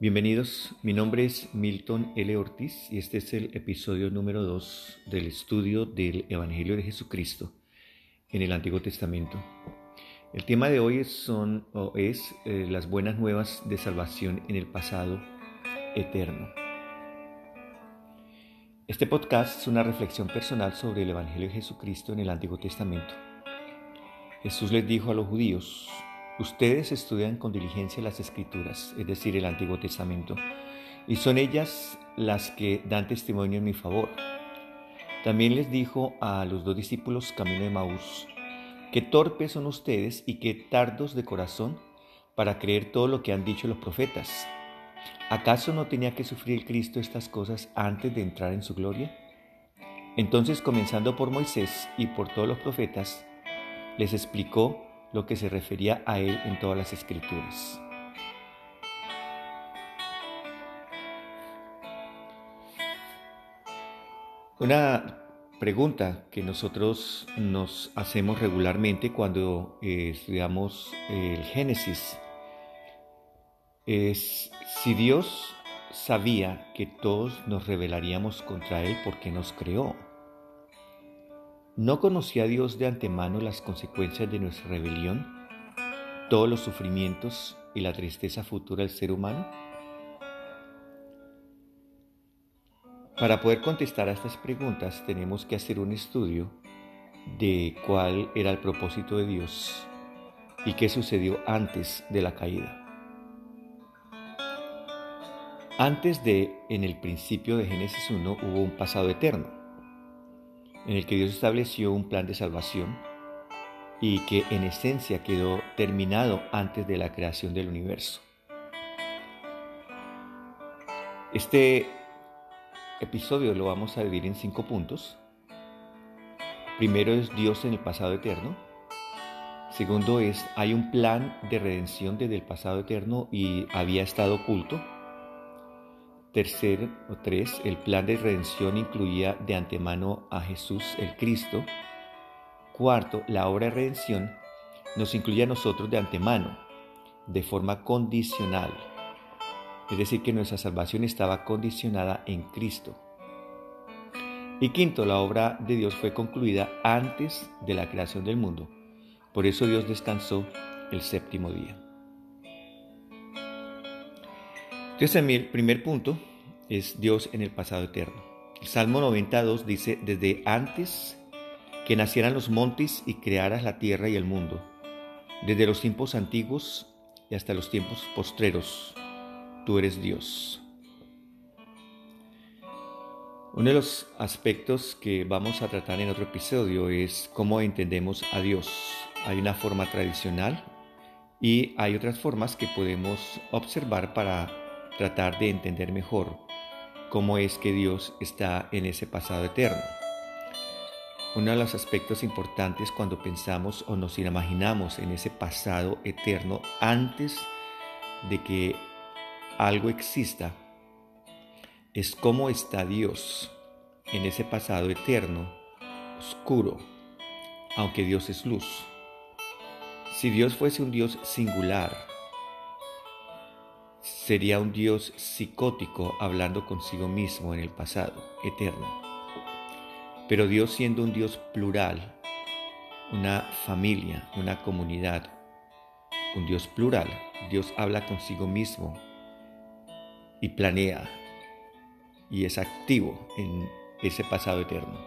Bienvenidos, mi nombre es Milton L. Ortiz y este es el episodio número 2 del estudio del Evangelio de Jesucristo en el Antiguo Testamento. El tema de hoy son, es eh, las buenas nuevas de salvación en el pasado eterno. Este podcast es una reflexión personal sobre el Evangelio de Jesucristo en el Antiguo Testamento. Jesús les dijo a los judíos, Ustedes estudian con diligencia las escrituras, es decir, el Antiguo Testamento, y son ellas las que dan testimonio en mi favor. También les dijo a los dos discípulos camino de Maús, que torpes son ustedes y que tardos de corazón para creer todo lo que han dicho los profetas. ¿Acaso no tenía que sufrir Cristo estas cosas antes de entrar en su gloria? Entonces, comenzando por Moisés y por todos los profetas, les explicó lo que se refería a él en todas las escrituras. Una pregunta que nosotros nos hacemos regularmente cuando eh, estudiamos el Génesis es si Dios sabía que todos nos rebelaríamos contra Él porque nos creó. ¿No conocía Dios de antemano las consecuencias de nuestra rebelión, todos los sufrimientos y la tristeza futura del ser humano? Para poder contestar a estas preguntas tenemos que hacer un estudio de cuál era el propósito de Dios y qué sucedió antes de la caída. Antes de, en el principio de Génesis 1, hubo un pasado eterno en el que Dios estableció un plan de salvación y que en esencia quedó terminado antes de la creación del universo. Este episodio lo vamos a dividir en cinco puntos. Primero es Dios en el pasado eterno. Segundo es, hay un plan de redención desde el pasado eterno y había estado oculto. Tercer o tres, el plan de redención incluía de antemano a Jesús el Cristo. Cuarto, la obra de redención nos incluye a nosotros de antemano, de forma condicional. Es decir, que nuestra salvación estaba condicionada en Cristo. Y quinto, la obra de Dios fue concluida antes de la creación del mundo. Por eso Dios descansó el séptimo día. Entonces, el primer punto es Dios en el pasado eterno. El Salmo 92 dice, desde antes que nacieran los montes y crearas la tierra y el mundo, desde los tiempos antiguos y hasta los tiempos postreros, tú eres Dios. Uno de los aspectos que vamos a tratar en otro episodio es cómo entendemos a Dios. Hay una forma tradicional y hay otras formas que podemos observar para tratar de entender mejor cómo es que Dios está en ese pasado eterno. Uno de los aspectos importantes cuando pensamos o nos imaginamos en ese pasado eterno antes de que algo exista es cómo está Dios en ese pasado eterno, oscuro, aunque Dios es luz. Si Dios fuese un Dios singular, sería un Dios psicótico hablando consigo mismo en el pasado, eterno. Pero Dios siendo un Dios plural, una familia, una comunidad, un Dios plural, Dios habla consigo mismo y planea y es activo en ese pasado eterno.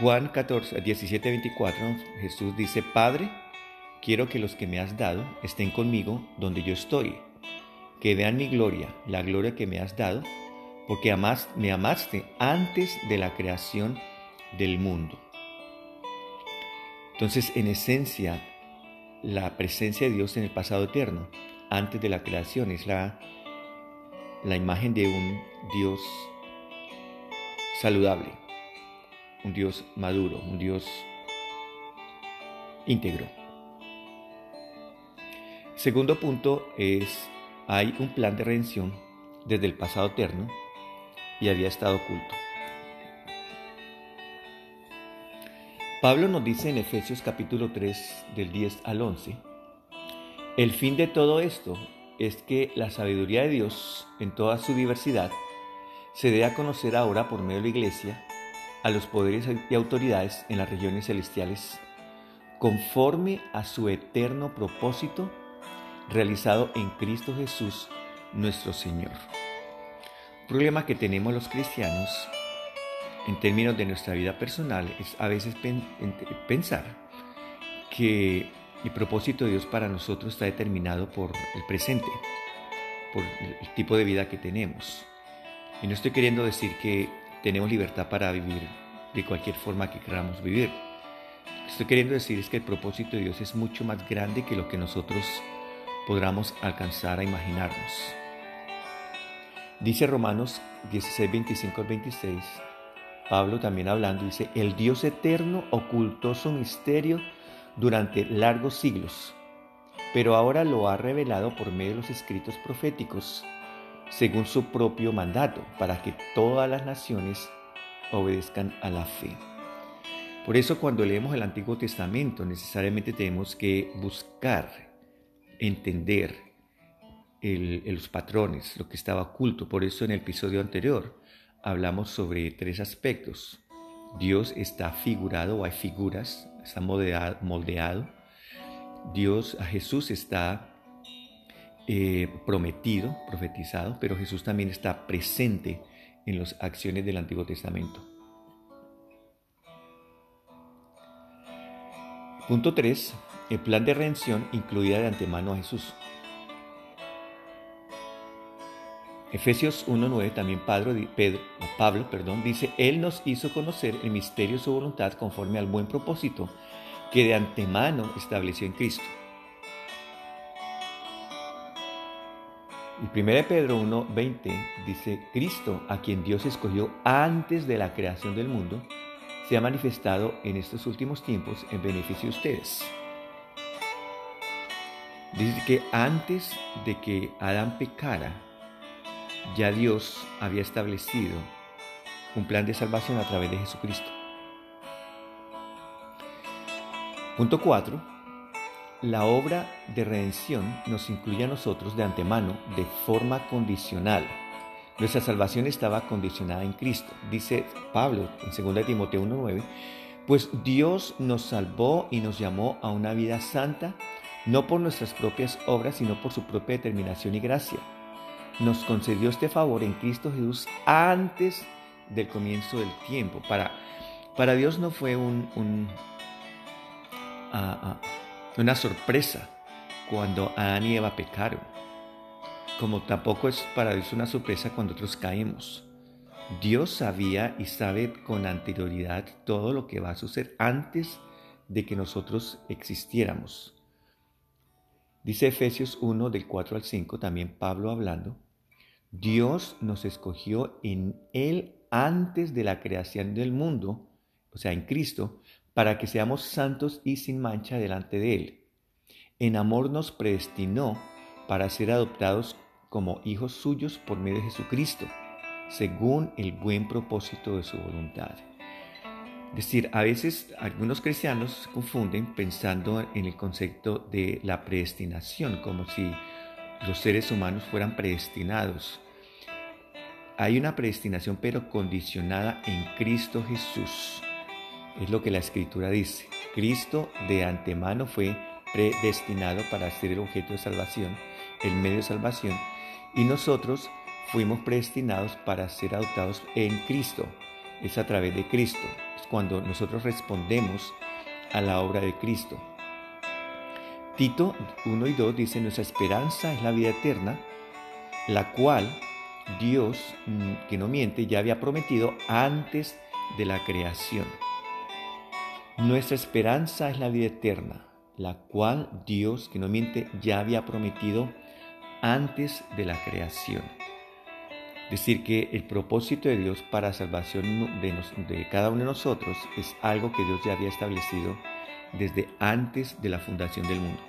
Juan 14, 17, 24, Jesús dice, Padre, Quiero que los que me has dado estén conmigo donde yo estoy, que vean mi gloria, la gloria que me has dado, porque me amaste antes de la creación del mundo. Entonces, en esencia, la presencia de Dios en el pasado eterno, antes de la creación, es la, la imagen de un Dios saludable, un Dios maduro, un Dios íntegro. Segundo punto es, hay un plan de redención desde el pasado eterno y había estado oculto. Pablo nos dice en Efesios capítulo 3 del 10 al 11, el fin de todo esto es que la sabiduría de Dios, en toda su diversidad, se debe a conocer ahora por medio de la Iglesia a los poderes y autoridades en las regiones celestiales, conforme a su eterno propósito realizado en Cristo Jesús, nuestro Señor. problema que tenemos los cristianos en términos de nuestra vida personal es a veces pensar que el propósito de Dios para nosotros está determinado por el presente, por el tipo de vida que tenemos. Y no estoy queriendo decir que tenemos libertad para vivir de cualquier forma que queramos vivir. Lo que estoy queriendo decir es que el propósito de Dios es mucho más grande que lo que nosotros podamos alcanzar a imaginarnos. Dice Romanos 16, 25 al 26, Pablo también hablando, dice, el Dios eterno ocultó su misterio durante largos siglos, pero ahora lo ha revelado por medio de los escritos proféticos, según su propio mandato, para que todas las naciones obedezcan a la fe. Por eso cuando leemos el Antiguo Testamento necesariamente tenemos que buscar, entender los patrones, lo que estaba oculto. Por eso en el episodio anterior hablamos sobre tres aspectos. Dios está figurado o hay figuras, está moldeado. Dios, a Jesús está eh, prometido, profetizado, pero Jesús también está presente en las acciones del Antiguo Testamento. Punto 3. El plan de redención incluía de antemano a Jesús. Efesios 1.9 también Pablo, Pedro, Pablo perdón, dice, Él nos hizo conocer el misterio de su voluntad conforme al buen propósito que de antemano estableció en Cristo. Y 1 Pedro 1.20 dice, Cristo, a quien Dios escogió antes de la creación del mundo, se ha manifestado en estos últimos tiempos en beneficio de ustedes. Dice que antes de que Adán pecara, ya Dios había establecido un plan de salvación a través de Jesucristo. Punto 4. La obra de redención nos incluye a nosotros de antemano de forma condicional. Nuestra salvación estaba condicionada en Cristo. Dice Pablo en 2 Timoteo 1.9, pues Dios nos salvó y nos llamó a una vida santa, no por nuestras propias obras, sino por su propia determinación y gracia nos concedió este favor en Cristo Jesús antes del comienzo del tiempo. Para, para Dios no fue ah, ah, una sorpresa cuando Adán y Eva pecaron, como tampoco es para Dios una sorpresa cuando otros caemos. Dios sabía y sabe con anterioridad todo lo que va a suceder antes de que nosotros existiéramos. Dice Efesios 1 del 4 al 5, también Pablo hablando, Dios nos escogió en Él antes de la creación del mundo, o sea, en Cristo, para que seamos santos y sin mancha delante de Él. En amor nos predestinó para ser adoptados como hijos suyos por medio de Jesucristo, según el buen propósito de su voluntad. Es decir, a veces algunos cristianos se confunden pensando en el concepto de la predestinación, como si los seres humanos fueran predestinados hay una predestinación pero condicionada en Cristo Jesús. Es lo que la escritura dice. Cristo de antemano fue predestinado para ser el objeto de salvación, el medio de salvación, y nosotros fuimos predestinados para ser adoptados en Cristo. Es a través de Cristo. Cuando nosotros respondemos a la obra de Cristo. Tito 1 y 2 dice, nuestra esperanza es la vida eterna, la cual Dios, mm, que no miente, ya había prometido antes de la creación. Nuestra esperanza es la vida eterna, la cual Dios, que no miente, ya había prometido antes de la creación. Es decir, que el propósito de Dios para salvación de, cada uno de nosotros es algo que Dios ya había establecido desde antes de la fundación del mundo.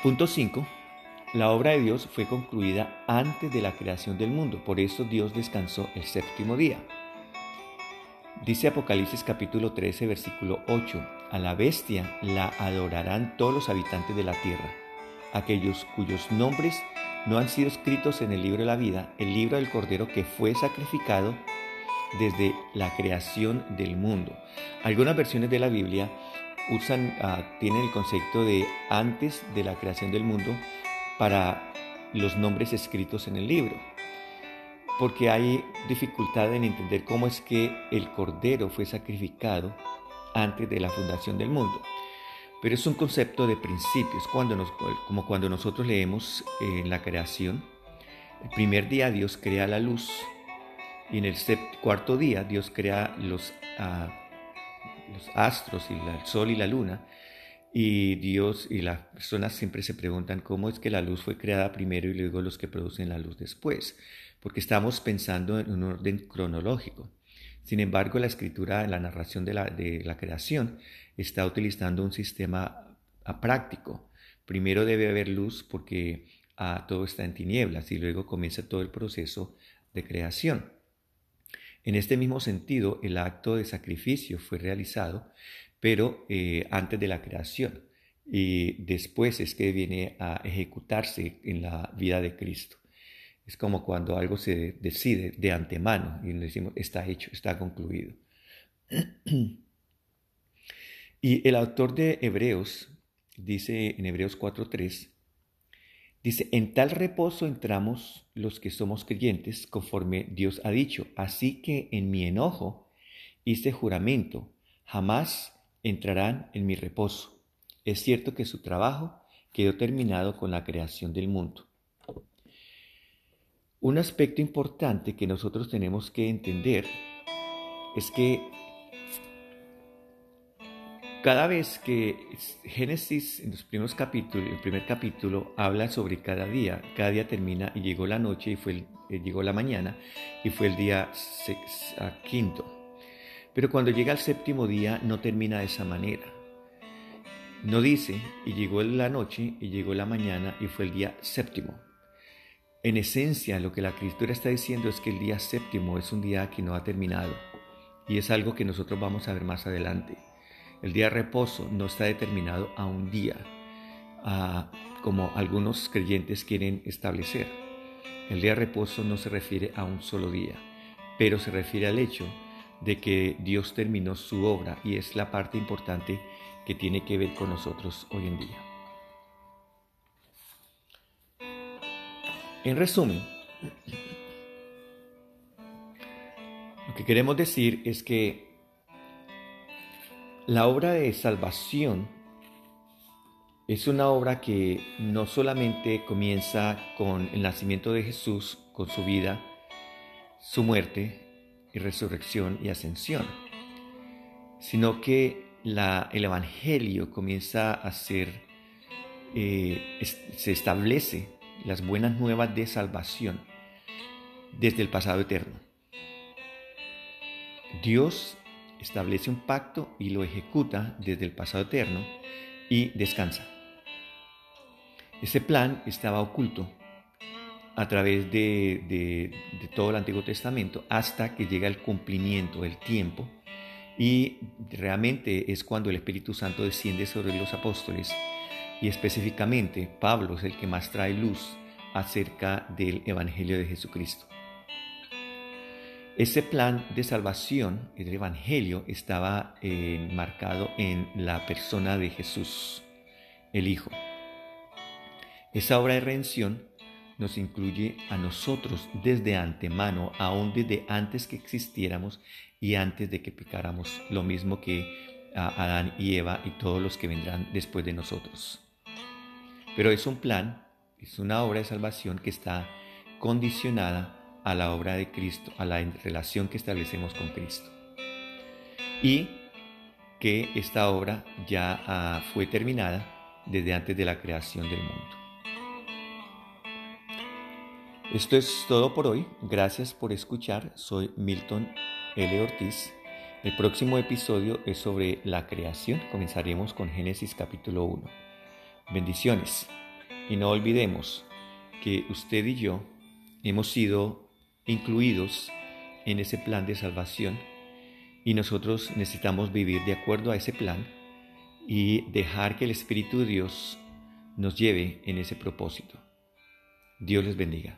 Punto 5. La obra de Dios fue concluida antes de la creación del mundo, por eso Dios descansó el séptimo día. Dice Apocalipsis capítulo 13, versículo 8, a la bestia la adorarán todos los habitantes de la tierra aquellos cuyos nombres no han sido escritos en el libro de la vida, el libro del Cordero que fue sacrificado desde la creación del mundo. Algunas versiones de la Biblia usan, ah, tienen el concepto de antes de la creación del mundo para los nombres escritos en el libro, porque hay dificultad en entender cómo es que el Cordero fue sacrificado antes de la fundación del mundo. Pero es un concepto de principios, cuando como cuando nosotros leemos en la creación, el primer día Dios crea la luz y en el cuarto día Dios crea los, ah, astros y el sol y la luna. Y Dios y las personas siempre se preguntan cómo es que la luz fue creada primero y luego los que producen la luz después, porque estamos pensando en un orden cronológico. Sin embargo, la escritura, en la narración de la, creación, está utilizando un sistema práctico. Primero debe haber luz porque ah, todo está en tinieblas y luego comienza todo el proceso de creación. En este mismo sentido, el acto de sacrificio fue realizado, pero eh, antes de la creación y después es que viene a ejecutarse en la vida de Cristo. Es como cuando algo se decide de antemano y decimos, está hecho, está concluido. y el autor de Hebreos dice en Hebreos 4.3, dice, en tal reposo entramos los que somos creyentes conforme Dios ha dicho, así que en mi enojo hice juramento, jamás entrarán en mi reposo. Es cierto que su trabajo quedó terminado con la creación del mundo. Un aspecto importante que nosotros tenemos que entender es que cada vez que Génesis, en los primeros capítulos, el primer capítulo habla sobre cada día, cada día termina y llegó la noche y fue eh, llegó la mañana y fue el día quinto. Pero cuando llega el séptimo día no termina de esa manera. No dice y llegó la noche y llegó la mañana y fue el día séptimo. En esencia, lo que la escritura está diciendo es que el día séptimo es un día que no ha terminado y es algo que nosotros vamos a ver más adelante. El día de reposo no está determinado a un día, como algunos creyentes quieren establecer. El día de reposo no se refiere a un solo día, pero se refiere al hecho de que Dios terminó su obra y es la parte importante que tiene que ver con nosotros hoy en día. En resumen, lo que queremos decir es que la obra de salvación es una obra que no solamente comienza con el nacimiento de Jesús, con su vida, su muerte y resurrección y ascensión, sino que el Evangelio comienza a ser, eh, se establece las buenas nuevas de salvación desde el pasado eterno. Dios establece un pacto y lo ejecuta desde el pasado eterno y descansa. Ese plan estaba oculto a través de, todo el Antiguo Testamento hasta que llega el cumplimiento, el tiempo, y realmente es cuando el Espíritu Santo desciende sobre los apóstoles y específicamente Pablo es el que más trae luz acerca del Evangelio de Jesucristo. Ese plan de salvación, el Evangelio, estaba eh, marcado en la persona de Jesús, el Hijo. Esa obra de redención nos incluye a nosotros desde antemano, aún desde antes que existiéramos y antes de que pecáramos, lo mismo que a Adán y Eva y todos los que vendrán después de nosotros. Pero es un plan, es una obra de salvación que está condicionada a la obra de Cristo, a la relación que establecemos con Cristo. Y que esta obra ya ah, fue terminada desde antes de la creación del mundo. Esto es todo por hoy. Gracias por escuchar. Soy Milton L. Ortiz. El próximo episodio es sobre la creación. Comenzaremos con Génesis capítulo 1. Bendiciones. Y no olvidemos que usted y yo hemos sido incluidos en ese plan de salvación y nosotros necesitamos vivir de acuerdo a ese plan y dejar que el Espíritu de Dios nos lleve en ese propósito. Dios les bendiga.